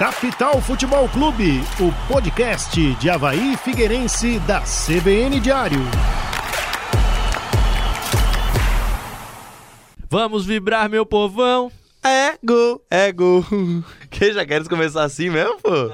Capital Futebol Clube, o podcast de Havaí Figueirense da CBN Diário. Vamos vibrar, meu povão. É gol, é gol. Que já queres começar assim mesmo, pô?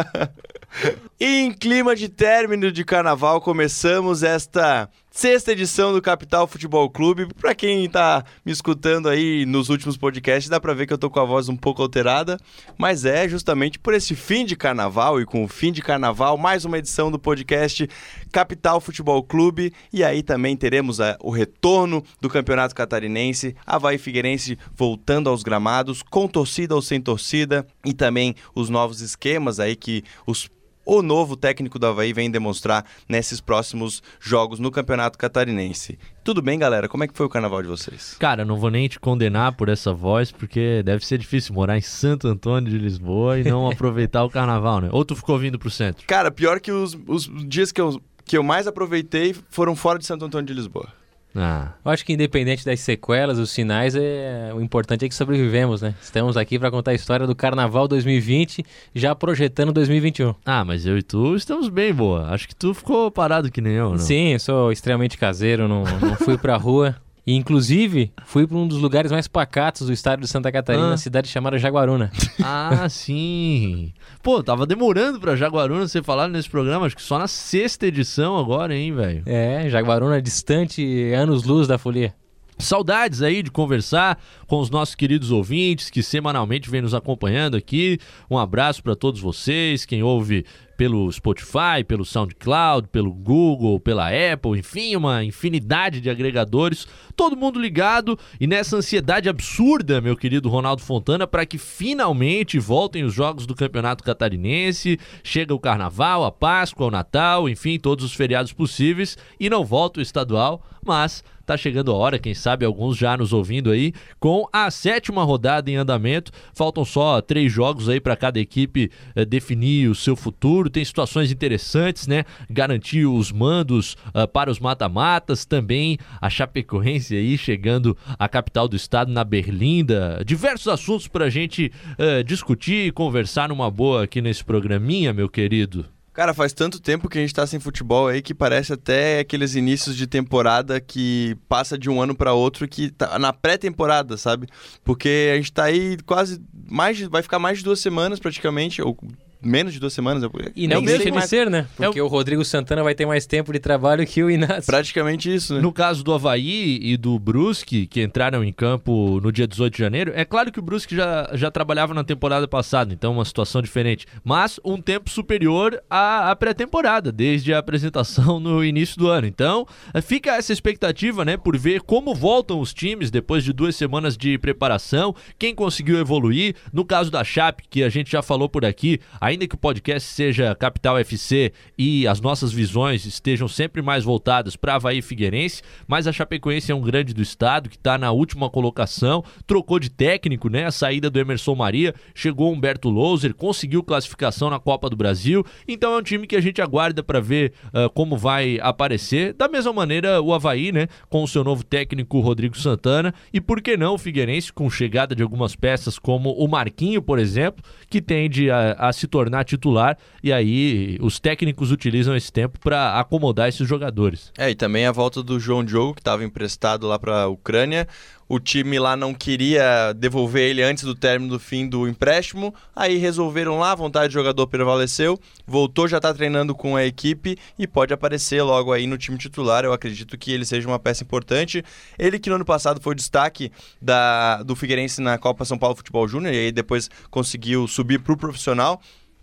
em clima de término de carnaval, começamos esta sexta edição do Capital Futebol Clube. Pra quem tá me escutando aí nos últimos podcasts, dá pra ver que eu tô com a voz um pouco alterada, mas é justamente por esse fim de carnaval e com o fim de carnaval, mais uma edição do podcast Capital Futebol Clube. E aí também teremos a, o retorno do Campeonato Catarinense, Havaí Figueirense voltando aos gramados, com torcida ou sem torcida, e também os novos esquemas aí que os o novo técnico do Havaí vem demonstrar nesses próximos jogos no Campeonato Catarinense. Tudo bem, galera? Como é que foi o carnaval de vocês? Cara, não vou nem te condenar por essa voz, porque deve ser difícil morar em Santo Antônio de Lisboa e não aproveitar o carnaval, né? Ou tu ficou vindo pro centro? Cara, pior que os, os dias que eu, que eu mais aproveitei foram fora de Santo Antônio de Lisboa. Ah. Eu acho que independente das sequelas, os sinais, é... o importante é que sobrevivemos, né? Estamos aqui para contar a história do Carnaval 2020, já projetando 2021. Ah, mas eu e tu estamos bem, boa. Acho que tu ficou parado que nem eu, não? Sim, sou extremamente caseiro, não, não fui pra rua. E, inclusive, fui para um dos lugares mais pacatos do estado de Santa Catarina, ah. cidade chamada Jaguaruna. Ah, sim. Pô, tava demorando pra Jaguaruna ser falado nesse programa, acho que só na sexta edição agora, hein, velho? É, Jaguaruna distante anos-luz da folia. Saudades aí de conversar com os nossos queridos ouvintes que semanalmente vêm nos acompanhando aqui. Um abraço para todos vocês, quem ouve pelo Spotify, pelo SoundCloud, pelo Google, pela Apple, enfim, uma infinidade de agregadores, todo mundo ligado. E nessa ansiedade absurda, meu querido Ronaldo Fontana, para que finalmente voltem os jogos do Campeonato Catarinense, chega o Carnaval, a Páscoa, o Natal, enfim, todos os feriados possíveis. E não volta o estadual, mas tá chegando a hora, quem sabe alguns já nos ouvindo aí, com a sétima rodada em andamento. Faltam só três jogos aí para cada equipe eh, definir o seu futuro tem situações interessantes, né? Garantir os mandos uh, para os mata-matas, também a Chapecoense aí chegando à capital do estado, na Berlinda. Diversos assuntos para a gente uh, discutir e conversar numa boa aqui nesse programinha, meu querido. Cara, faz tanto tempo que a gente tá sem futebol aí que parece até aqueles inícios de temporada que passa de um ano para outro que tá na pré-temporada, sabe? Porque a gente tá aí quase mais de, vai ficar mais de duas semanas praticamente, ou menos de duas semanas. E não deixa de ser, né? Porque é o... o... Rodrigo Santana vai ter mais tempo de trabalho que o Inácio. Praticamente isso, né? No caso do Havaí e do Brusque, que entraram em campo no dia 18 de janeiro, é claro que o Brusque já, já trabalhava na temporada passada, então uma situação diferente. Mas um tempo superior à, à pré-temporada, desde a apresentação no início do ano. Então, fica essa expectativa, né, por ver como voltam os times depois de duas semanas de preparação, quem conseguiu evoluir. No caso da Chape, que a gente já falou por aqui, a ainda que o podcast seja Capital FC e as nossas visões estejam sempre mais voltadas para Havaí Figueirense, mas a Chapecoense é um grande do estado que está na última colocação, trocou de técnico, né? A saída do Emerson Maria, chegou Humberto Louser, conseguiu classificação na Copa do Brasil, então é um time que a gente aguarda para ver uh, como vai aparecer. Da mesma maneira, o Havaí, né? Com o seu novo técnico Rodrigo Santana, e por que não o Figueirense, com chegada de algumas peças como o Marquinho, por exemplo, que tende a, a se tornar tornar titular e aí os técnicos utilizam esse tempo para acomodar esses jogadores. É, e também a volta do João Diogo, que estava emprestado lá para a Ucrânia. O time lá não queria devolver ele antes do término do fim do empréstimo, aí resolveram lá, a vontade do jogador prevaleceu, voltou, já está treinando com a equipe e pode aparecer logo aí no time titular. Eu acredito que ele seja uma peça importante. Ele que no ano passado foi destaque da, do Figueirense na Copa São Paulo Futebol Júnior e aí depois conseguiu subir para o profissional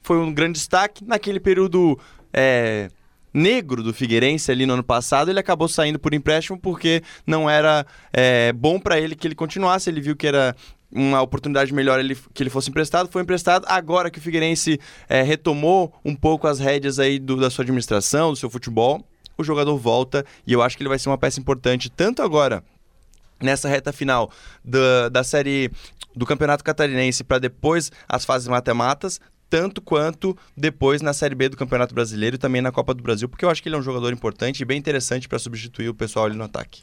foi um grande destaque. Naquele período é, negro do Figueirense ali no ano passado, ele acabou saindo por empréstimo porque não era é, bom para ele que ele continuasse. Ele viu que era uma oportunidade melhor ele, que ele fosse emprestado, foi emprestado. Agora que o Figueirense é, retomou um pouco as rédeas aí do, da sua administração, do seu futebol, o jogador volta e eu acho que ele vai ser uma peça importante tanto agora nessa reta final da, da série do Campeonato Catarinense para depois as fases matematas, tanto quanto depois na Série B do Campeonato Brasileiro e também na Copa do Brasil, porque eu acho que ele é um jogador importante e bem interessante para substituir o pessoal ali no ataque.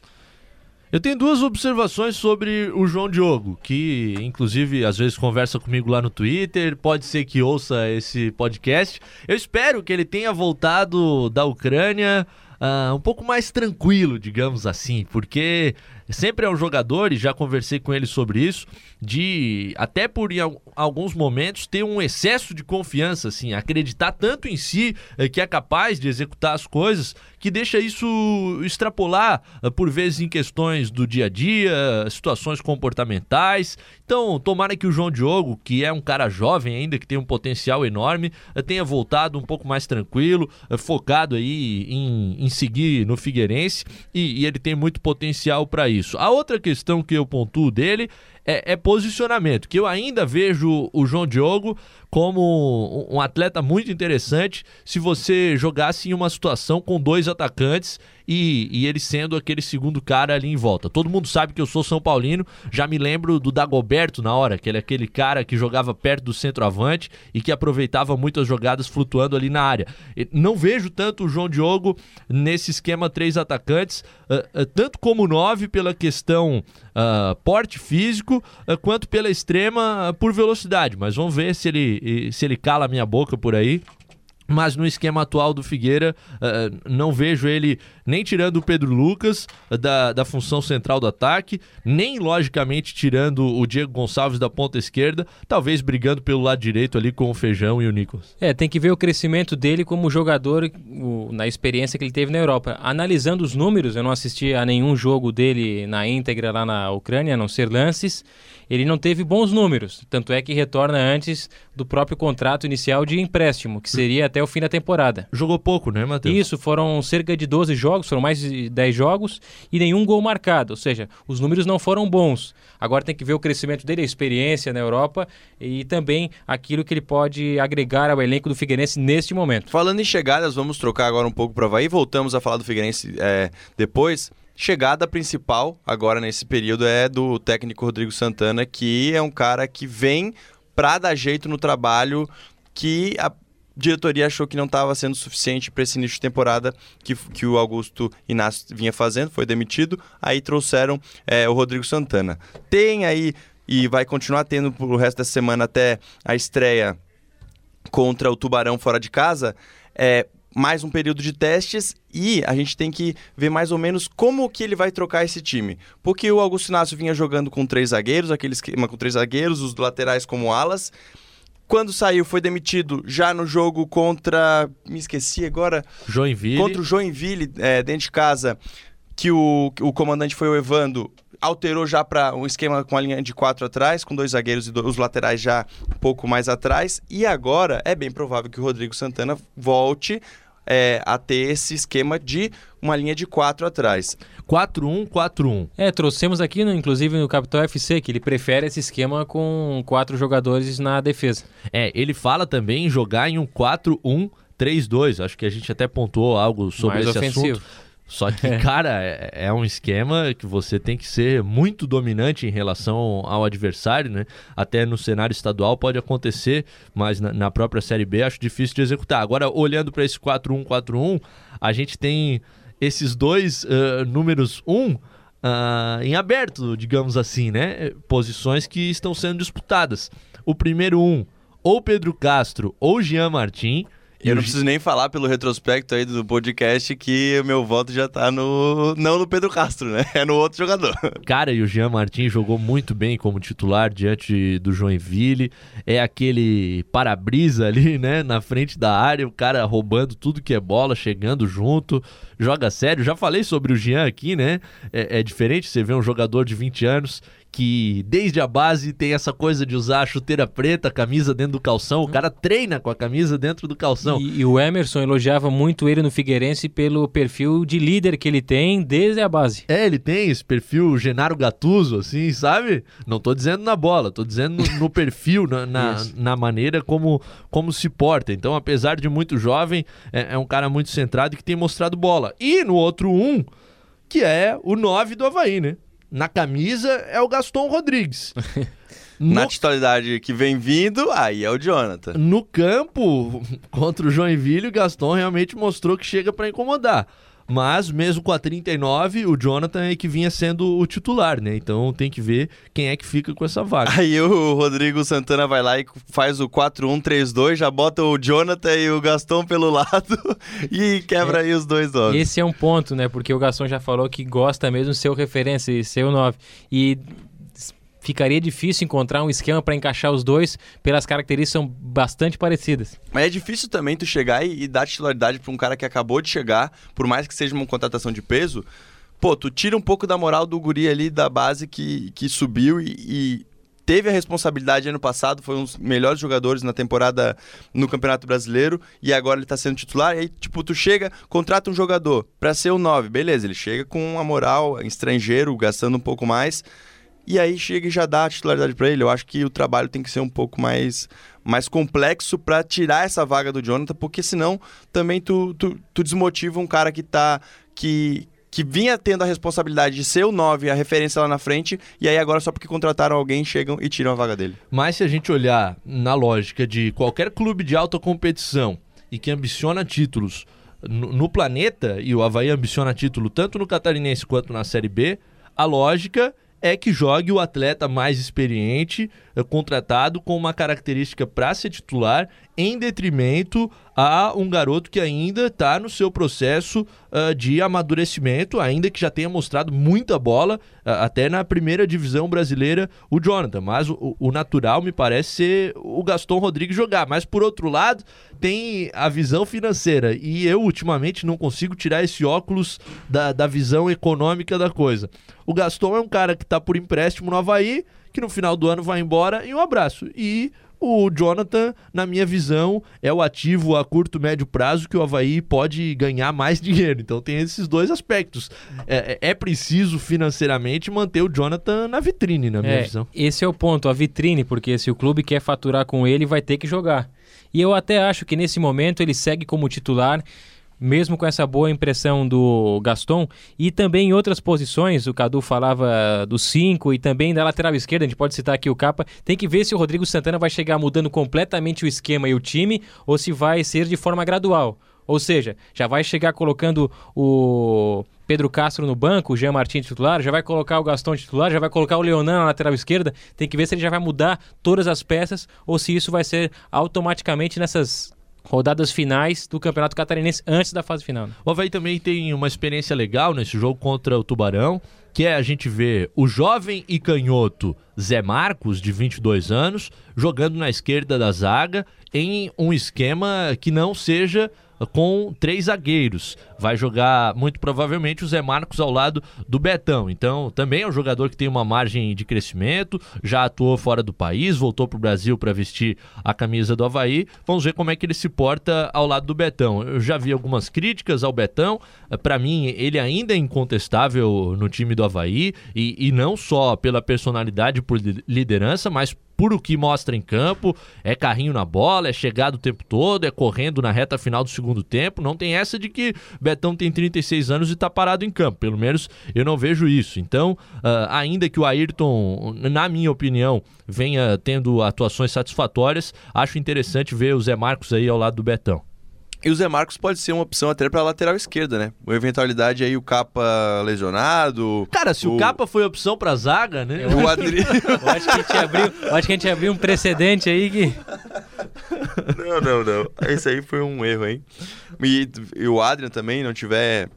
Eu tenho duas observações sobre o João Diogo, que inclusive às vezes conversa comigo lá no Twitter, pode ser que ouça esse podcast. Eu espero que ele tenha voltado da Ucrânia uh, um pouco mais tranquilo, digamos assim, porque sempre é um jogador, e já conversei com ele sobre isso, de até por em alguns momentos ter um excesso de confiança, assim, acreditar tanto em si eh, que é capaz de executar as coisas, que deixa isso extrapolar eh, por vezes em questões do dia a dia, situações comportamentais. Então, tomara que o João Diogo, que é um cara jovem ainda, que tem um potencial enorme, eh, tenha voltado um pouco mais tranquilo, focado aí em, em seguir no Figueirense, e, e ele tem muito potencial para isso. A outra questão que eu pontuo dele é, é, posicionamento, que eu ainda vejo o João Diogo como um atleta muito interessante se você jogasse em uma situação com dois atacantes e, e, ele sendo aquele segundo cara ali em volta. Todo mundo sabe que eu sou São Paulino, já me lembro do Dagoberto na hora, que ele é aquele cara que jogava perto do centroavante e que aproveitava muitas jogadas flutuando ali na área. Não vejo tanto o João Diogo nesse esquema três atacantes, uh, uh, tanto como nove pela questão uh, porte físico, quanto pela extrema por velocidade. Mas vamos ver se ele, se ele cala a minha boca por aí mas no esquema atual do Figueira, uh, não vejo ele nem tirando o Pedro Lucas uh, da, da função central do ataque, nem logicamente tirando o Diego Gonçalves da ponta esquerda, talvez brigando pelo lado direito ali com o Feijão e o Nicolas. É, tem que ver o crescimento dele como jogador o, na experiência que ele teve na Europa. Analisando os números, eu não assisti a nenhum jogo dele na íntegra lá na Ucrânia, a não ser lances ele não teve bons números, tanto é que retorna antes do próprio contrato inicial de empréstimo, que seria até o fim da temporada. Jogou pouco, né, Matheus? Isso, foram cerca de 12 jogos, foram mais de 10 jogos e nenhum gol marcado, ou seja, os números não foram bons. Agora tem que ver o crescimento dele, a experiência na Europa e também aquilo que ele pode agregar ao elenco do Figueirense neste momento. Falando em chegadas, vamos trocar agora um pouco para Havaí, voltamos a falar do Figueirense é, depois. Chegada principal agora nesse período é do técnico Rodrigo Santana, que é um cara que vem para dar jeito no trabalho que a diretoria achou que não estava sendo suficiente para esse início de temporada que, que o Augusto Inácio vinha fazendo, foi demitido, aí trouxeram é, o Rodrigo Santana. Tem aí, e vai continuar tendo o resto da semana até a estreia contra o Tubarão fora de casa, é, mais um período de testes e a gente tem que ver mais ou menos como que ele vai trocar esse time. Porque o Augusto Inácio vinha jogando com três zagueiros, aquele esquema com três zagueiros, os laterais como alas. Quando saiu, foi demitido já no jogo contra. Me esqueci agora. Joinville. Contra o Joinville, é, dentro de casa, que o, o comandante foi o Evando alterou já para um esquema com a linha de quatro atrás, com dois zagueiros e dois, os laterais já um pouco mais atrás. E agora é bem provável que o Rodrigo Santana volte é, a ter esse esquema de uma linha de quatro atrás. 4-1-4-1. É, trouxemos aqui, no, inclusive, no Capitão FC, que ele prefere esse esquema com quatro jogadores na defesa. É, ele fala também em jogar em um 4-1-3-2. Acho que a gente até pontuou algo sobre Mais esse ofensivo. assunto. Só que, cara, é, é, um esquema que você tem que ser muito dominante em relação ao adversário, né? Até no cenário estadual pode acontecer, mas na, na própria Série B acho difícil de executar. Agora, olhando para esse 4-1-4-1, a gente tem esses dois uh, números 1 um, uh, em aberto, digamos assim, né? Posições que estão sendo disputadas. O primeiro um, ou Pedro Castro ou Jean Martin e eu não preciso nem falar pelo retrospecto aí do podcast que o meu voto já tá no. Não no Pedro Castro, né? É no outro jogador. Cara, e o Jean Martins jogou muito bem como titular diante do Joinville. É aquele para-brisa ali, né? Na frente da área, o cara roubando tudo que é bola, chegando junto, joga sério. Já falei sobre o Jean aqui, né? É, é diferente você ver um jogador de 20 anos que desde a base tem essa coisa de usar a chuteira preta, a camisa dentro do calção. O cara treina com a camisa dentro do calção. E, e, o Emerson elogiava muito ele no Figueirense pelo perfil de líder que ele tem desde a base. É, ele tem esse perfil Genaro Gatuso, assim, sabe? Não tô dizendo na bola, tô dizendo no, no perfil, na, na, na, maneira como, como se porta. Então, apesar de muito jovem, é, é um cara muito centrado e que tem mostrado bola. E no outro um, que é o 9 do Havaí, né? Na camisa é o Gaston Rodrigues. No... Na titularidade que vem vindo, aí é o Jonathan. No campo, contra o Joinville, o Gaston realmente mostrou que chega para incomodar. Mas mesmo com a 39, o Jonathan é que vinha sendo o titular, né? Então tem que ver quem é que fica com essa vaga. Aí o Rodrigo Santana vai lá e faz o 4-1-3-2, já bota o Jonathan e o Gaston pelo lado e quebra é, aí os dois nomes. Esse é um ponto, né? Porque o Gaston já falou que gosta mesmo de ser o referência e ser o 9. E ficaria difícil encontrar um esquema para encaixar os dois, pelas características são bastante parecidas. Mas é difícil também tu chegar e, e dar titularidade para um cara que acabou de chegar, por mais que seja uma contratação de peso. Pô, tu tira um pouco da moral do guri ali da base que, que subiu e, e teve a responsabilidade ano passado, foi um dos melhores jogadores na temporada no Campeonato Brasileiro e agora ele tá sendo titular. E aí, tipo, tu chega, contrata um jogador para ser o 9, beleza, ele chega com a moral, estrangeiro, gastando um pouco mais e aí chega e já dá a titularidade para ele. Eu acho que o trabalho tem que ser um pouco mais, mais complexo para tirar essa vaga do Jonathan, porque senão também tu, tu, tu desmotiva um cara que tá. que, que vinha tendo a responsabilidade de ser o 9, a referência lá na frente, e aí agora só porque contrataram alguém chegam e tiram a vaga dele. Mas se a gente olhar na lógica de qualquer clube de alta competição e que ambiciona títulos no, no planeta, e o Havaí ambiciona título tanto no Catarinense quanto na Série B, a lógica é que jogue o atleta mais experiente, eh, contratado com uma característica para ser titular, em detrimento a um garoto que ainda está no seu processo uh, de amadurecimento, ainda que já tenha mostrado muita bola, uh, até na primeira divisão brasileira, o Jonathan. Mas o, o, natural me parece ser o Gaston Rodrigues jogar. Mas por outro lado, tem a visão financeira. E eu, ultimamente, não consigo tirar esse óculos da, da visão econômica da coisa. O Gaston é um cara que está por empréstimo no Havaí, que no final do ano vai embora e um abraço. E o Jonathan, na minha visão, é o ativo a curto, médio prazo que o Havaí pode ganhar mais dinheiro. Então tem esses dois aspectos. É, é, é preciso financeiramente manter o Jonathan na vitrine, na minha é, visão. Esse é o ponto, a vitrine, porque se o clube quer faturar com ele, vai ter que jogar. E eu até acho que nesse momento ele segue como titular mesmo com essa boa impressão do Gaston. E também em outras posições, o Cadu falava do 5 e também da lateral esquerda, a gente pode citar aqui o Capa. Tem que ver se o Rodrigo Santana vai chegar mudando completamente o esquema e o time ou se vai ser de forma gradual. Ou seja, já vai chegar colocando o Pedro Castro no banco, o Jean Martins titular, já vai colocar o Gaston titular, já vai colocar o Leonan na lateral esquerda. Tem que ver se ele já vai mudar todas as peças ou se isso vai ser automaticamente nessas rodadas finais do Campeonato Catarinense antes da fase final. O Havaí também tem uma experiência legal nesse jogo contra o Tubarão, que é a gente ver o jovem e canhoto Zé Marcos, de 22 anos, jogando na esquerda da zaga em um esquema que não seja com três zagueiros. Vai jogar muito provavelmente o Zé Marcos ao lado do Betão. Então, também é um jogador que tem uma margem de crescimento, já atuou fora do país, voltou para o Brasil para vestir a camisa do Havaí. Vamos ver como é que ele se porta ao lado do Betão. Eu já vi algumas críticas ao Betão. Para mim, ele ainda é incontestável no time do Havaí e, e não só pela personalidade por liderança, mas por o que mostra em campo, é carrinho na bola, é chegado o tempo todo, é correndo na reta final do segundo tempo. Não tem essa de que Betão tem 36 anos e tá parado em campo. Pelo menos eu não vejo isso. Então, uh, ainda que o Ayrton, na minha opinião, venha tendo atuações satisfatórias, acho interessante ver o Zé Marcos aí ao lado do Betão. E o Zé Marcos pode ser uma opção até para lateral esquerda, né? Uma eventualidade aí, o Capa lesionado. Cara, se o, o Capa foi opção para zaga, né? O Adri... eu acho que a gente abriu, acho que a gente abriu um precedente aí que. Não, não, não. Esse aí foi um erro, hein? E, e o Adrian também não tiver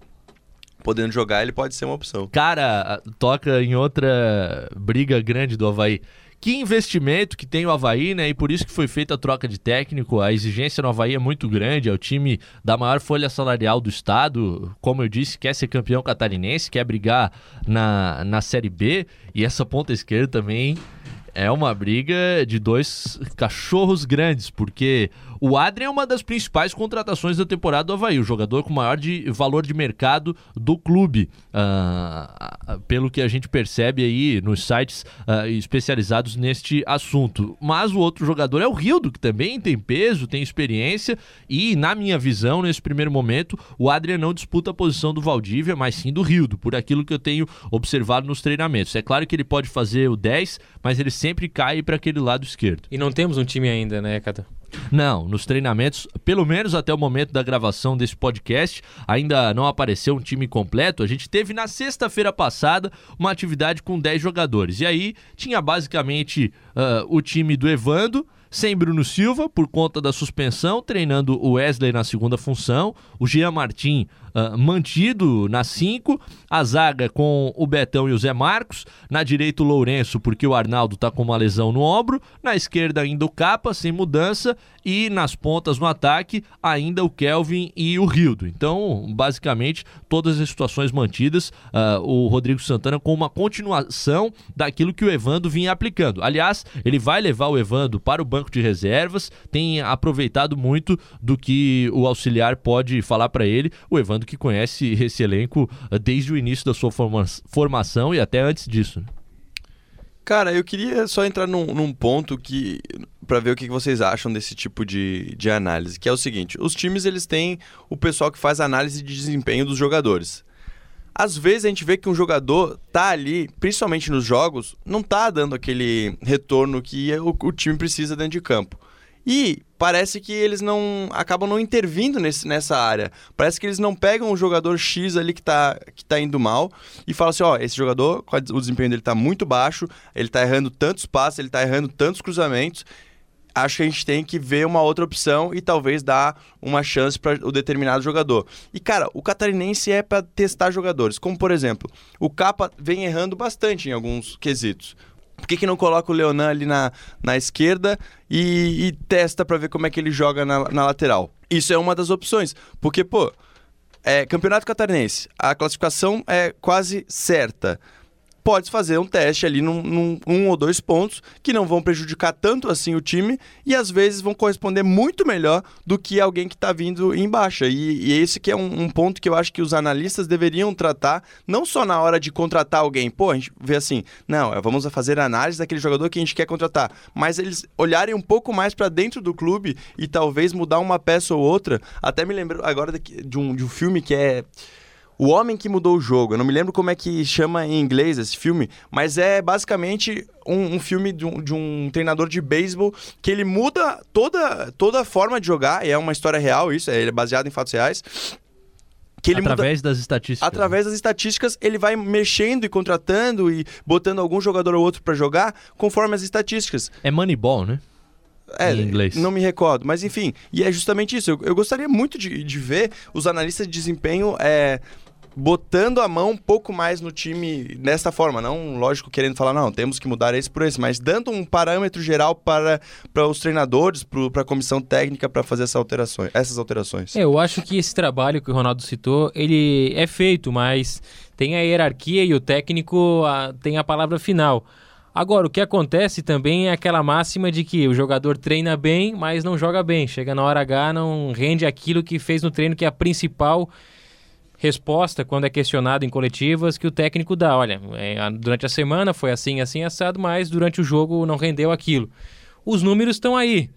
podendo jogar, ele pode ser uma opção. Cara, toca em outra briga grande do Havaí. Que investimento que tem o Havaí, né? E por isso que foi feita a troca de técnico. A exigência no Havaí é muito grande. É o time da maior folha salarial do estado. Como eu disse, quer ser campeão catarinense, quer brigar na, na Série B. E essa ponta esquerda também é uma briga de dois cachorros grandes, porque o Adrian é uma das principais contratações da temporada do Havaí, o jogador com maior de, valor de mercado do clube, uh, pelo que a gente percebe aí nos sites uh, especializados neste assunto. Mas o outro jogador é o Rildo, que também tem peso, tem experiência, e na minha visão, nesse primeiro momento, o Adrian não disputa a posição do Valdívia, mas sim do Rildo, por aquilo que eu tenho observado nos treinamentos. É claro que ele pode fazer o 10, mas ele sempre cai para aquele lado esquerdo. E não temos um time ainda, né, Cata? Não, nos treinamentos, pelo menos até o momento da gravação desse podcast, ainda não apareceu um time completo. A gente teve na sexta-feira passada uma atividade com 10 jogadores. E aí tinha basicamente uh, o time do Evando, sem Bruno Silva por conta da suspensão, treinando o Wesley na segunda função, o Jean Martin uh, mantido na 5, a zaga com o Betão e o Zé Marcos, na direita o Lourenço porque o Arnaldo está com uma lesão no ombro, na esquerda ainda o Capa sem mudança e nas pontas no ataque ainda o Kelvin e o Rildo. Então, basicamente, todas as situações mantidas, uh, o Rodrigo Santana com uma continuação daquilo que o Evando vinha aplicando. Aliás, ele vai levar o Evando para o banco de reservas, tem aproveitado muito do que o auxiliar pode falar para ele. O Evando que conhece esse elenco uh, desde o início da sua forma formação e até antes disso. Né? Cara, eu queria só entrar num, num ponto que para ver o que vocês acham desse tipo de, de análise, que é o seguinte: os times eles têm o pessoal que faz análise de desempenho dos jogadores. Às vezes a gente vê que um jogador tá ali, principalmente nos jogos, não tá dando aquele retorno que o, o time precisa dentro de campo. E parece que eles não acabam não intervindo nesse, nessa área. Parece que eles não pegam o jogador X ali que está que tá indo mal e falam assim, ó, esse jogador, o desempenho dele está muito baixo, ele está errando tantos passes, ele está errando tantos cruzamentos. Acho que a gente tem que ver uma outra opção e talvez dar uma chance para o determinado jogador. E cara, o catarinense é para testar jogadores, como por exemplo, o Capa vem errando bastante em alguns quesitos. Por que, que não coloca o Leonan ali na, na esquerda e, e testa para ver como é que ele joga na, na lateral? Isso é uma das opções. Porque, pô, é, Campeonato Catarinense, a classificação é quase certa pode fazer um teste ali num, num, um ou dois pontos que não vão prejudicar tanto assim o time e às vezes vão corresponder muito melhor do que alguém que está vindo em baixa. E, e, esse que é um, um, ponto que eu acho que os analistas deveriam tratar, não só na hora de contratar alguém. Pô, a gente vê assim, não, é, vamos fazer análise daquele jogador que a gente quer contratar, mas eles olharem um pouco mais para dentro do clube e talvez mudar uma peça ou outra. Até me lembro agora de um, de um filme que é o Homem que Mudou o Jogo. Eu não me lembro como é que chama em inglês esse filme, mas é basicamente um, um filme de um, de um, treinador de beisebol que ele muda toda, toda a forma de jogar, e é uma história real isso, é, ele é baseado em fatos reais. Que ele através muda... das estatísticas. Através das estatísticas, ele vai mexendo e contratando e botando algum jogador ou outro para jogar conforme as estatísticas. É Moneyball, né? É, em inglês. Não me recordo, mas enfim. E é justamente isso. Eu, eu gostaria muito de, de ver os analistas de desempenho é, botando a mão um pouco mais no time dessa forma. Não, lógico, querendo falar, não, temos que mudar esse por esse, mas dando um parâmetro geral para, para os treinadores, para a comissão técnica para fazer essa alterações, essas alterações. É, eu acho que esse trabalho que o Ronaldo citou, ele é feito, mas tem a hierarquia e o técnico a, tem a palavra final. Agora, o que acontece também é aquela máxima de que o jogador treina bem, mas não joga bem. Chega na hora H, não rende aquilo que fez no treino, que é a principal resposta quando é questionado em coletivas que o técnico dá. Olha, é, durante a semana foi assim, assim, assado, mas durante o jogo não rendeu aquilo. Os números estão aí.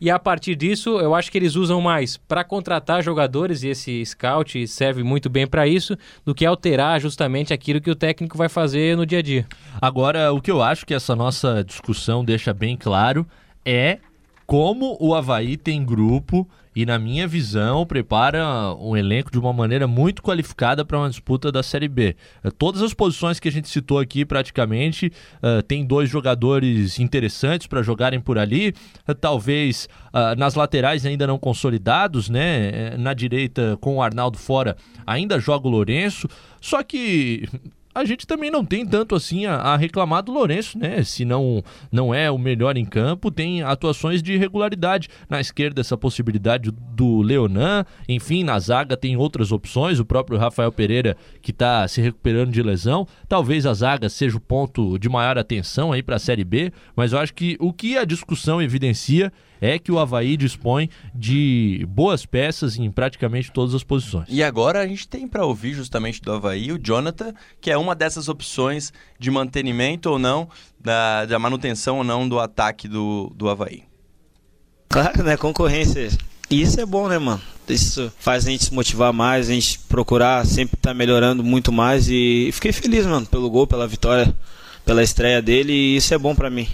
E a partir disso, eu acho que eles usam mais para contratar jogadores, e esse scout serve muito bem para isso, do que alterar justamente aquilo que o técnico vai fazer no dia a dia. Agora, o que eu acho que essa nossa discussão deixa bem claro é como o Havaí tem grupo e, na minha visão, prepara um elenco de uma maneira muito qualificada para uma disputa da Série B. Eh, todas as posições que a gente citou aqui, praticamente, uh, tem dois jogadores interessantes para jogarem por ali. Uh, talvez uh, nas laterais ainda não consolidados, né? Na direita, com o Arnaldo fora, ainda joga o Lourenço. Só que a gente também não tem tanto assim a, a, reclamar do Lourenço, né? Se não, não é o melhor em campo, tem atuações de irregularidade. Na esquerda, essa possibilidade do Leonan, enfim, na zaga tem outras opções. O próprio Rafael Pereira, que está se recuperando de lesão. Talvez a zaga seja o ponto de maior atenção aí para a Série B, mas eu acho que o que a discussão evidencia é que o Havaí dispõe de boas peças em praticamente todas as posições. E agora a gente tem para ouvir justamente do Havaí o Jonathan, que é uma dessas opções de mantenimento ou não, da, da manutenção ou não do ataque do, do Havaí. Claro, né? Concorrência. E isso é bom, né, mano? Isso faz a gente se motivar mais, a gente procurar sempre estar tá melhorando muito mais. E fiquei feliz, mano, pelo gol, pela vitória, pela estreia dele. E isso é bom para mim.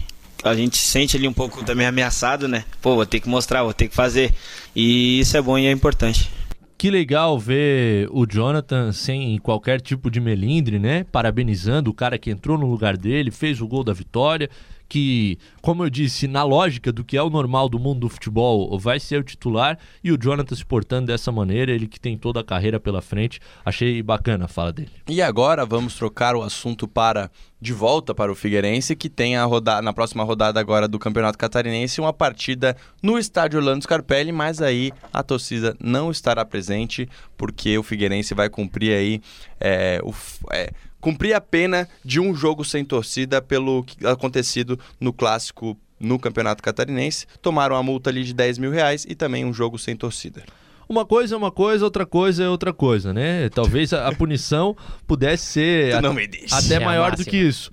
A gente sente ali um pouco também ameaçado, né? Pô, vou ter que mostrar, vou ter que fazer. E isso é bom e é importante. Que legal ver o Jonathan sem qualquer tipo de melindre, né? Parabenizando o cara que entrou no lugar dele, fez o gol da vitória que, como eu disse, na lógica do que é o normal do mundo do futebol, vai ser o titular e o Jonathan se portando dessa maneira, ele que tem toda a carreira pela frente. Achei bacana a fala dele. E agora vamos trocar o assunto para de volta para o Figueirense, que tem a rodada, na próxima rodada agora do Campeonato Catarinense uma partida no estádio Orlando Scarpelli, mas aí a torcida não estará presente porque o Figueirense vai cumprir aí é, o, é, cumprir a pena de um jogo sem torcida pelo acontecido no clássico no Campeonato Catarinense. Tomaram a multa ali de 10 mil reais e também um jogo sem torcida. Uma coisa é uma coisa, outra coisa é outra coisa, né? Talvez a, a punição pudesse ser a, até é maior do que isso.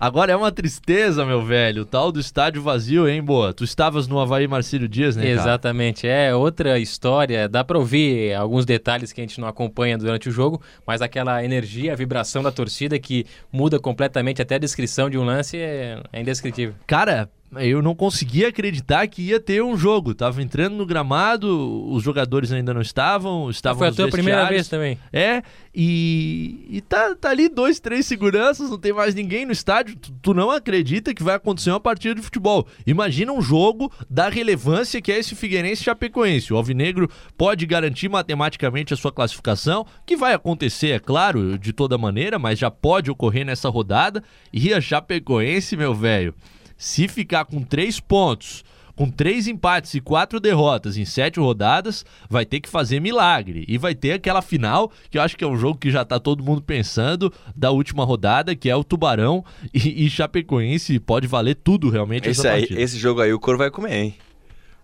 Agora é uma tristeza, meu velho, o tal do estádio vazio, hein, Boa? Tu estavas no Havaí Marcílio Dias, né, cara? Exatamente, é outra história, dá pra ouvir alguns detalhes que a gente não acompanha durante o jogo, mas aquela energia, a vibração da torcida que muda completamente até a descrição de um lance é, é indescritível. Cara, eu não conseguia acreditar que ia ter um jogo. Tava entrando no gramado, os jogadores ainda não estavam, estavam Foi a tua vestiários. primeira vez também. É, e, e tá, tá ali dois, três seguranças, não tem mais ninguém no estádio. Tu, tu, não acredita que vai acontecer uma partida de futebol. Imagina um jogo da relevância que é esse Figueirense Chapecoense. O Alvinegro pode garantir matematicamente a sua classificação, que vai acontecer, é claro, de toda maneira, mas já pode ocorrer nessa rodada. E a Chapecoense, meu velho se ficar com três pontos, com três empates e quatro derrotas em sete rodadas, vai ter que fazer milagre. E vai ter aquela final, que eu acho que é um jogo que já tá todo mundo pensando, da última rodada, que é o Tubarão e, e Chapecoense. Pode valer tudo realmente. Esse, aí, esse jogo aí o Coro vai comer, hein?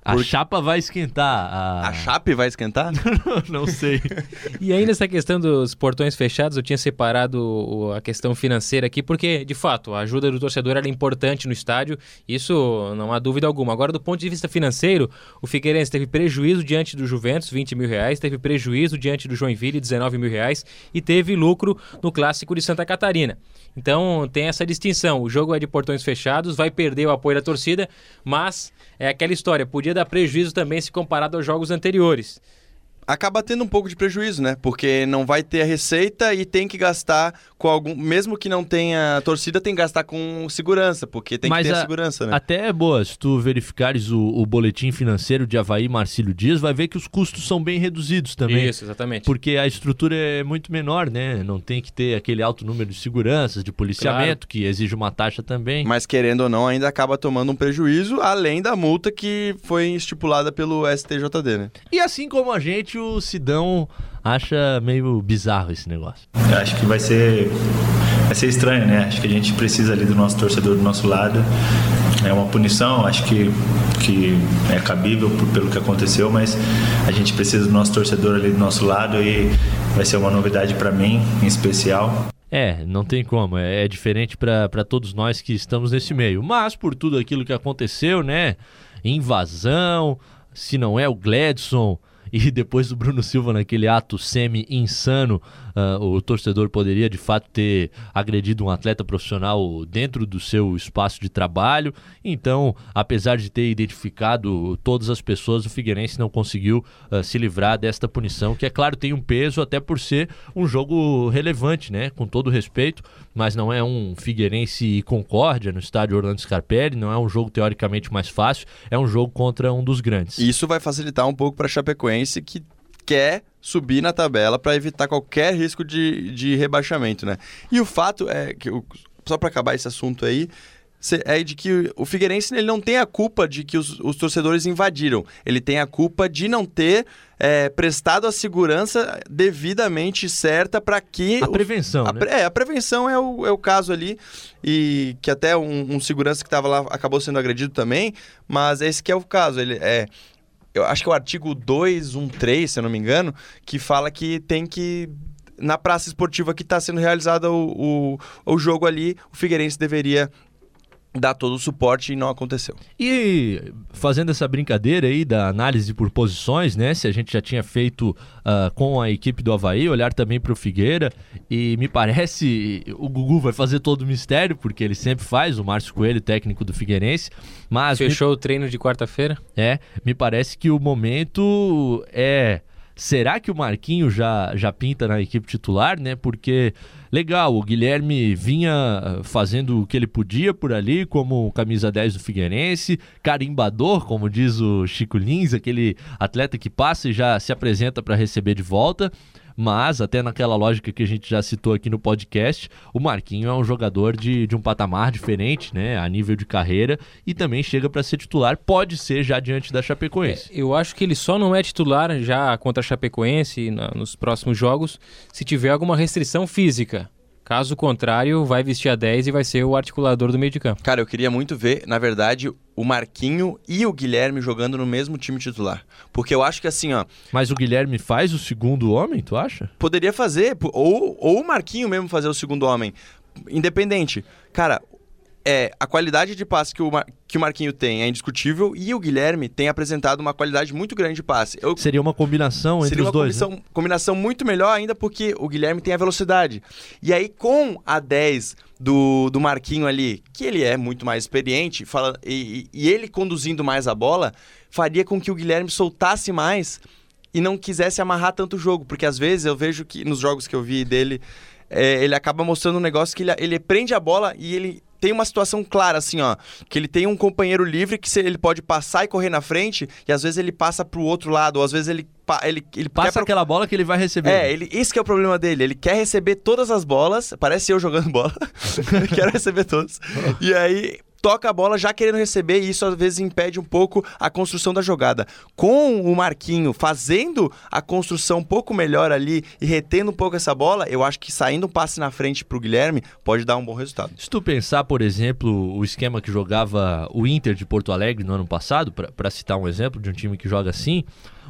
A chapa vai esquentar. A, a chape vai esquentar? não sei. e ainda essa questão dos portões fechados, eu tinha separado a questão financeira aqui, porque, de fato, a ajuda do torcedor era importante no estádio, isso não há dúvida alguma. Agora, do ponto de vista financeiro, o Figueirense teve prejuízo diante do Juventus, 20 mil reais, teve prejuízo diante do Joinville, 19 mil reais, e teve lucro no Clássico de Santa Catarina. Então, tem essa distinção. O jogo é de portões fechados, vai perder o apoio da torcida, mas é aquela história, podia dar prejuízo também se comparado aos jogos anteriores acaba tendo um pouco de prejuízo, né? Porque não vai ter a receita e tem que gastar com algum. Mesmo que não tenha torcida, tem que gastar com segurança, porque tem Mas que ter a, segurança, né? Até é boa, se tu verificares o, o boletim financeiro de Havaí Marcílio Dias, vai ver que os custos são bem reduzidos também. Isso, exatamente. Porque a estrutura é muito menor, né? Não tem que ter aquele alto número de seguranças, de policiamento, claro. que exige uma taxa também. Mas querendo ou não, ainda acaba tomando um prejuízo, além da multa que foi estipulada pelo STJD, né? E assim como a gente o Sidão acha meio bizarro esse negócio. Eu acho que vai ser vai ser estranho, né? Acho que a gente precisa ali do nosso torcedor do nosso lado. É uma punição, acho que, que é cabível por, pelo que aconteceu, mas a gente precisa do nosso torcedor ali do nosso lado e vai ser uma novidade para mim, em especial. É, não tem como. É, é diferente para todos nós que estamos nesse meio. Mas por tudo aquilo que aconteceu, né? Invasão, se não é o Gladson, e depois do Bruno Silva naquele ato semi-insano, uh, o torcedor poderia de fato ter agredido um atleta profissional dentro do seu espaço de trabalho. Então, apesar de ter identificado todas as pessoas, o Figueirense não conseguiu uh, se livrar desta punição, que é claro tem um peso até por ser um jogo relevante, né? Com todo respeito, mas não é um Figueirense e Concórdia no estádio Orlando Scarpelli, não é um jogo teoricamente mais fácil, é um jogo contra um dos grandes. Isso vai facilitar um pouco para Chapecoense que quer subir na tabela para evitar qualquer risco de, de rebaixamento, né? E o fato é que, só para acabar esse assunto aí, é de que o Figueirense ele não tem a culpa de que os, os torcedores invadiram. Ele tem a culpa de não ter é, prestado a segurança devidamente certa para que. A prevenção. A, né? É, a prevenção é o, é o caso ali. E que até um, um segurança que estava lá acabou sendo agredido também. Mas esse que é o caso. Ele é. Eu acho que é o artigo 213, se eu não me engano, que fala que tem que na praça esportiva que está sendo realizado o, o, o, jogo ali, o Figueirense deveria dar todo o suporte e não aconteceu. E fazendo essa brincadeira aí da análise por posições, né? Se a gente já tinha feito uh, com a equipe do Havaí, olhar também para o Figueira. E me parece o Gugu vai fazer todo o mistério, porque ele sempre faz, o Márcio Coelho, técnico do Figueirense. Mas Fechou me... o treino de quarta-feira? É, me parece que o momento é. Será que o Marquinho já, já pinta na equipe titular, né? Porque legal, o Guilherme vinha ah, fazendo o que ele podia por ali, como camisa 10 do Figueirense, carimbador, como diz o Chico Lins, aquele atleta que passa e já se apresenta para receber de volta mas até naquela lógica que a gente já citou aqui no podcast, o Marquinho é um jogador de, de um patamar diferente, né, a nível de carreira e também chega para ser titular, pode ser já diante da Chapecoense. É, eu acho que ele só não é titular já contra a Chapecoense na, nos próximos jogos se tiver alguma restrição física. Caso contrário, vai vestir a 10 e vai ser o articulador do meio de campo. Cara, eu queria muito ver, na verdade, o Marquinho e o Guilherme jogando no mesmo time titular. Porque eu acho que assim, ó. Mas o Guilherme faz o segundo homem, tu acha? Poderia fazer, ou, ou o Marquinho mesmo fazer o segundo homem. Independente. Cara, é, a qualidade de passe que o, Mar... que o Marquinho tem é indiscutível e o Guilherme tem apresentado uma qualidade muito grande de passe. Eu... Seria uma combinação entre Seria os dois. Seria uma né? combinação muito melhor ainda porque o Guilherme tem a velocidade. E aí, com a 10 do, do Marquinho ali, que ele é muito mais experiente, fala, e, e ele conduzindo mais a bola, faria com que o Guilherme soltasse mais e não quisesse amarrar tanto o jogo. Porque às vezes eu vejo que nos jogos que eu vi dele. É, ele acaba mostrando um negócio que ele, ele prende a bola e ele tem uma situação clara, assim, ó. Que ele tem um companheiro livre que ele pode passar e correr na frente, e às vezes ele passa pro outro lado, ou às vezes ele. Ele, ele passa pro... aquela bola que ele vai receber. É, ele, esse é o problema dele. Ele quer receber todas as bolas. Parece eu jogando bola. Quero receber todas. e aí, toca a bola já querendo receber e isso às vezes impede um pouco a construção da jogada. Com o Marquinho fazendo a construção um pouco melhor ali e retendo um pouco essa bola, eu acho que saindo um passe na frente para o Guilherme pode dar um bom resultado. Se tu pensar, por exemplo, o esquema que jogava o Inter de Porto Alegre no ano passado, para citar um exemplo de um time que joga assim,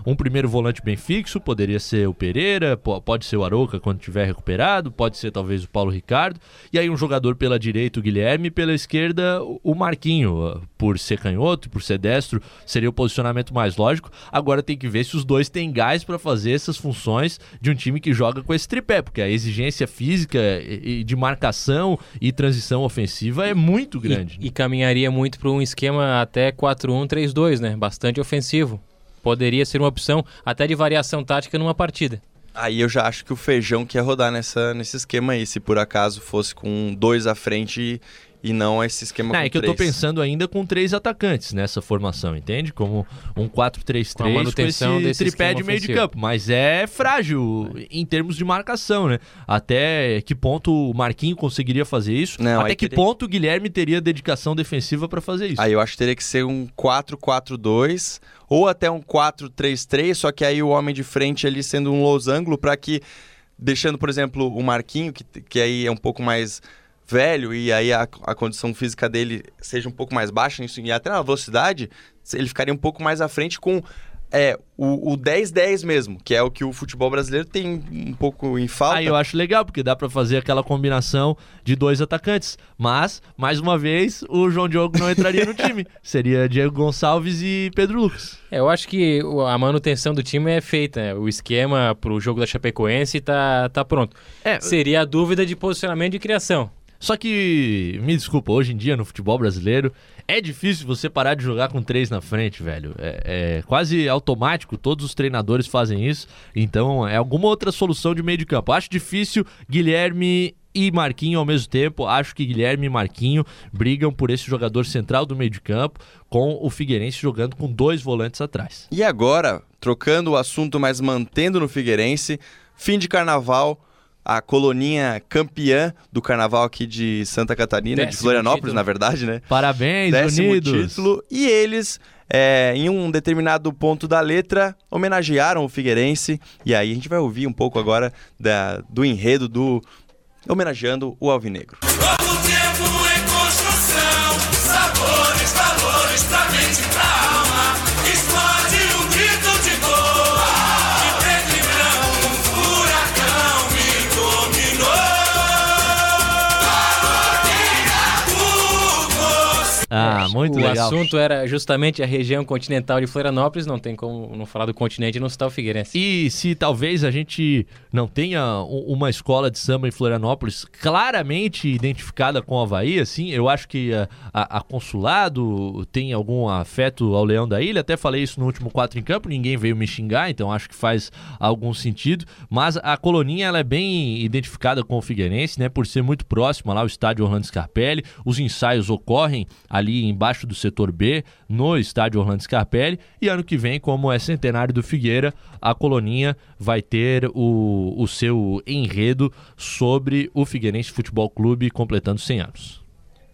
um primeiro volante bem fixo, poderia ser o Pereira, pode ser o Aroca quando tiver recuperado, pode ser talvez o Paulo Ricardo, e aí um jogador pela direita, o Guilherme, e pela esquerda, o Marquinho, por ser canhoto, por ser destro, seria o posicionamento mais lógico. Agora tem que ver se os dois têm gás para fazer essas funções de um time que joga com esse tripé, porque a exigência física e de marcação e transição ofensiva é muito grande. E, e caminharia muito para um esquema até 4-1-3-2, né? Bastante ofensivo poderia ser uma opção até de variação tática numa partida. Aí eu já acho que o Feijão quer rodar nessa, nesse esquema aí, se por acaso fosse com dois à frente e não esse esquema não, com É que três. eu tô pensando ainda com três atacantes nessa formação, entende? Como um 4-3-3 com, manutenção com esse tripé de meio ofensivo. de campo. Mas é frágil é. em termos de marcação, né? Até que ponto o Marquinho conseguiria fazer isso? Não, Até que teria... ponto o Guilherme teria dedicação defensiva para fazer isso? Aí eu acho que teria que ser um 4-4-2 ou até um 4-3-3, só que aí o homem de frente ali sendo um losango para que deixando, por exemplo, o Marquinho, que, que aí é um pouco mais velho e aí a, a condição física dele seja um pouco mais baixa e até na velocidade, ele ficaria um pouco mais à frente com é, o 10-10 mesmo, que é o que o futebol brasileiro tem um pouco em falta. Aí eu acho legal, porque dá para fazer aquela combinação de dois atacantes. Mas, mais uma vez, o João Diogo não entraria no time. Seria Diego Gonçalves e Pedro Lucas. É, eu acho que a manutenção do time é feita. Né? O esquema pro jogo da Chapecoense tá, tá pronto. É, Seria a dúvida de posicionamento de criação. Só que, me desculpa, hoje em dia no futebol brasileiro é difícil você parar de jogar com três na frente, velho. É, é, quase automático, todos os treinadores fazem isso. Então é alguma outra solução de meio de campo. Acho difícil Guilherme e Marquinho ao mesmo tempo. Acho que Guilherme e Marquinho brigam por esse jogador central do meio de campo, com o Figueirense jogando com dois volantes atrás. E agora, trocando o assunto, mas mantendo no Figueirense, fim de carnaval a coloninha campeã do carnaval aqui de Santa Catarina, Décimo de Florianópolis, título. na verdade, né? Parabéns, Décimo unidos. título. E eles, é, em um determinado ponto da letra, homenagearam o Figueirense. E aí a gente vai ouvir um pouco agora da, do enredo do homenageando o Alvinegro. Novo muito o legal. assunto era justamente a região continental de Florianópolis, não tem como não falar do continente e não citar o Figueirense. E se talvez a gente não tenha uma escola de samba em Florianópolis claramente identificada com o Havaí, assim, eu acho que a, a- a Consulado tem algum afeto ao Leão da Ilha, até falei isso no último quatro em campo, ninguém veio me xingar, então acho que faz algum sentido, mas a Coloninha ela é bem identificada com o Figueirense, né, por ser muito próxima lá ao estádio Orlando Scarpelli, os ensaios ocorrem ali embaixo do setor B, no estádio Orlando Scarpelli, e ano que vem, como é centenário do Figueira, a Coloninha vai ter o, o seu enredo sobre o Figueirense Futebol Clube completando 100 anos.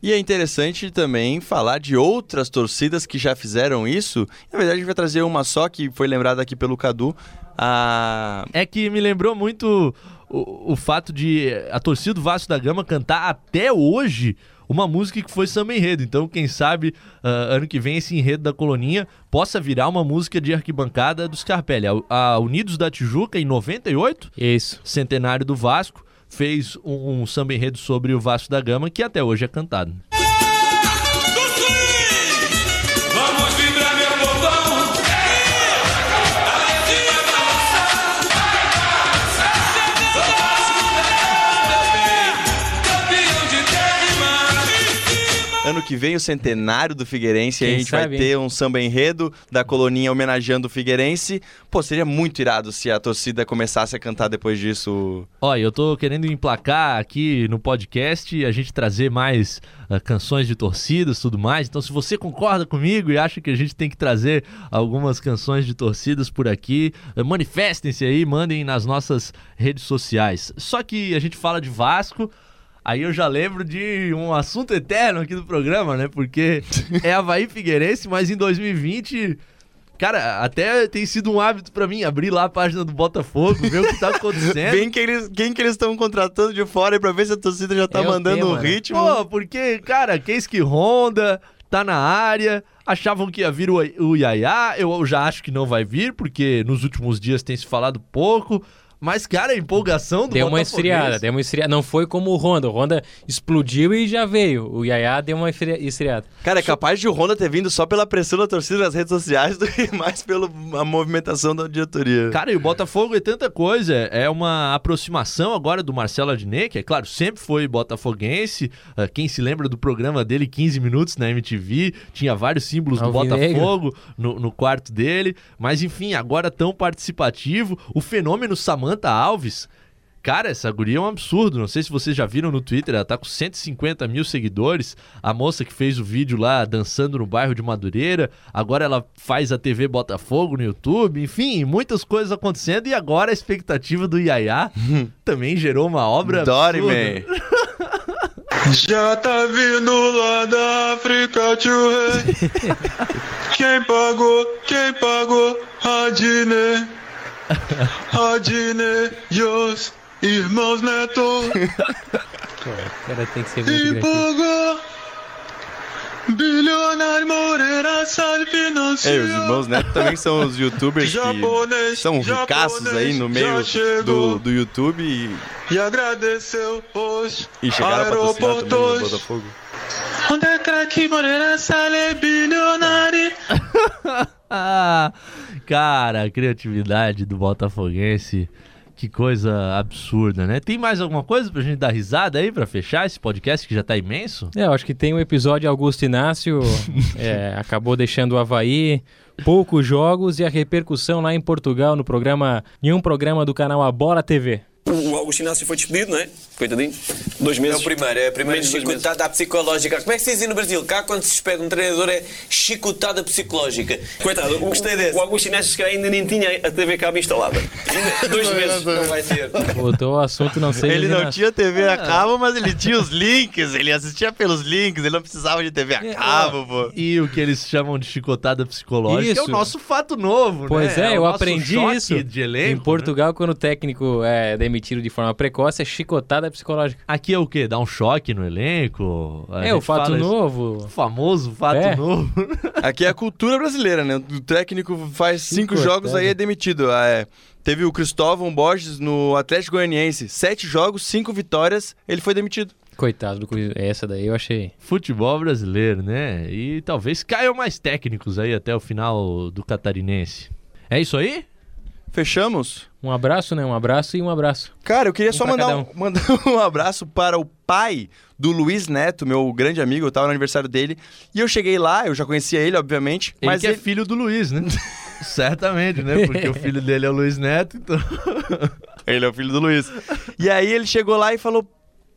E é interessante também falar de outras torcidas que já fizeram isso. Na verdade, a gente vai trazer uma só que foi lembrada aqui pelo Cadu. A... É que me lembrou muito o, o fato de a torcida do Vasco da Gama cantar até hoje uma música que foi samba enredo. Então, quem sabe, ah, ano que vem esse enredo da Coloninha possa virar uma música de arquibancada do Scarpelli. A, a Unidos da Tijuca, em 98, Isso. centenário do Vasco, fez um, um samba enredo sobre o Vasco da Gama que até hoje é cantado. Ano que vem, o centenário do Figueirense. Quem a gente sabe, vai hein? ter um samba enredo da coloninha homenageando o Figueirense. Pô, seria muito irado se a torcida começasse a cantar depois disso. Olha, eu tô querendo emplacar aqui no podcast a gente trazer mais ah, canções de torcidas e tudo mais. Então, se você concorda comigo e acha que a gente tem que trazer algumas canções de torcidas por aqui, eh, manifestem-se aí, mandem nas nossas redes sociais. Só que a gente fala de Vasco. Aí eu já lembro de um assunto eterno aqui do programa, né? Porque é Havaí Figueirense, mas em 2020 Cara, até tem sido um hábito pra mim abrir lá a página do Botafogo, ver o que tá acontecendo. Bem que eles, quem que eles estão contratando de fora aí pra ver se a torcida já tá É mandando o tema, né? ritmo. Pô, porque, cara, Keisuke Honda tá na área, achavam que ia vir o, o Yaya, eu já acho que não vai vir, porque nos últimos dias tem se falado pouco, mas, cara, a empolgação do Deu uma esfriada, deu uma esfriada. Não foi como o Honda. O Honda explodiu e já veio. O Yaya deu uma esfria- esfriada. Cara, é capaz de o Honda ter vindo só pela pressão da torcida nas redes sociais do que mais pela movimentação da diretoria. Cara, e o Botafogo é tanta coisa. É uma aproximação agora do Marcelo Adnet, que é claro, sempre foi botafoguense. Ah, Quem se lembra do programa dele, 15 minutos na MTV, tinha vários símbolos do Alvinegro. Botafogo no, no quarto dele. Mas enfim, agora tão participativo. O fenômeno Samantha Alves. Cara, essa guria é um absurdo. Não sei se vocês já viram no Twitter, ela tá com 150 mil seguidores. A moça que fez o vídeo lá dançando no bairro de Madureira. Agora ela faz a TV Botafogo no YouTube. Enfim, muitas coisas acontecendo. E agora a expectativa do Yaya também gerou uma obra. Dory, absurda. man. Já tá vindo lá da África, tio rei. Quem pagou, quem pagou? Adine. Adine e os irmãos Neto. O cara tem que ser muito E pagou. Bilionário Moreira Salve Ei, financiou. os irmãos Neto também são os youtubers que Japonês, são ricaços aí no meio do, do YouTube e, E agradeceu os e chegaram a patrocinar também o aeroportos. Botafogo. Onde é craque Moreira Salve bilionário. Ah, cara, a criatividade do Botafoguense. Que coisa absurda, né? Tem mais alguma coisa pra gente dar risada aí pra fechar esse podcast que já tá imenso? É, eu acho que tem um episódio Augusto Inácio, é, acabou deixando o Havaí, poucos jogos e a repercussão lá em Portugal no programa, em um programa do canal A Bola TV. O Augusto Inácio foi despedido, não é? Coitadinho. Dois É meses. o primeiro, é a primeira Menos dois chicotada psicológica. Como é que se diz no Brasil? Cá quando se despede um treinador é chicotada psicológica. Coitado, o, Gostei desse. o Augusto Inácio se calhar, ainda nem tinha a TV cabo instalada. dois meses. Não vai ser. Botou o assunto, não sei. Ele não tinha TV a cabo, mas ele tinha os links, ele assistia pelos links, ele não precisava de TV a cabo, pô. E o que eles chamam de chicotada psicológica é o Isso. nosso fato novo, Pois né? é, o eu aprendi isso de elenco, em né? Portugal quando o técnico é demitido de forma precoce, é chicotada psicológica. Aqui é o quê? Dá um choque no elenco? A é, o fato novo. O famoso fato É. novo. Aqui é a cultura brasileira, né? O técnico faz cinco Chicotada. jogos aí é demitido. Ah, é. Teve o Cristóvão Borges no Atlético Goianiense. Sete jogos, cinco vitórias, ele foi demitido. Coitado do Cruzeiro. Essa daí eu achei. Futebol brasileiro, né? E talvez caiam mais técnicos aí até o final do catarinense. É isso aí? Fechamos? Um abraço, né? Um abraço e um abraço. Cara, eu queria Um só mandar cada um, mandar um abraço para o pai do Luiz Neto, meu grande amigo. Eu tava no aniversário dele. E eu cheguei lá, eu já conhecia ele, obviamente. Ele mas que é filho do Luiz, né? Certamente, né? Porque o filho dele é o Luiz Neto, então. Ele é o filho do Luiz. E aí ele chegou lá e falou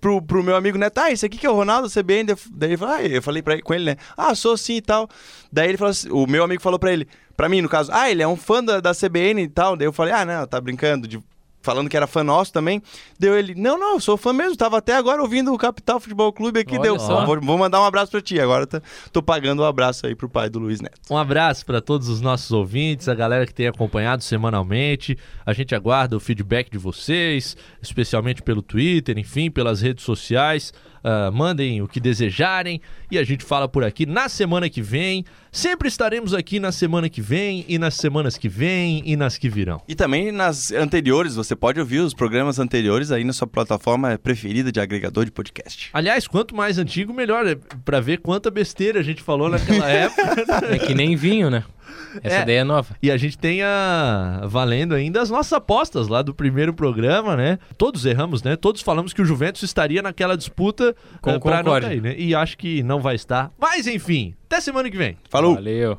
pro, pro meu amigo Neto, ah, esse aqui que é o Ronaldo CBN. Daí ele falou, ah, eu falei pra com ele, né? Ah, sou sim e tal. Daí ele falou assim, o meu amigo falou pra ele, pra mim no caso, ah, ele é um fã da, da CBN e tal. Daí eu falei, ah, não, tá brincando, de- falando que era fã nosso também. Deu ele, não, não, eu sou fã mesmo, tava até agora ouvindo o Capital Futebol Clube aqui. Olha deu, só. vou, vou mandar um abraço pra ti. Agora tá- tô pagando um abraço aí pro pai do Luiz Neto. Um abraço para todos os nossos ouvintes, a galera que tem acompanhado semanalmente. A gente aguarda o feedback de vocês, especialmente pelo Twitter, enfim, pelas redes sociais. Ah, mandem o que desejarem e a gente fala por aqui na semana que vem. Sempre estaremos aqui na semana que vem e nas semanas que vem e nas que virão. E também nas anteriores, você pode ouvir os programas anteriores aí na sua plataforma preferida de agregador de podcast. Aliás, quanto mais antigo, melhor, é pra ver quanta besteira a gente falou naquela época. É que nem vinho, né? Essa É. ideia é nova. E a gente tem a... valendo ainda as nossas apostas lá do primeiro programa, né? Todos erramos, né? Todos falamos que o Juventus estaria naquela disputa Com eh, não Concorde. cair, né? E acho que não vai estar. Mas enfim, até semana que vem. Falou! Valeu.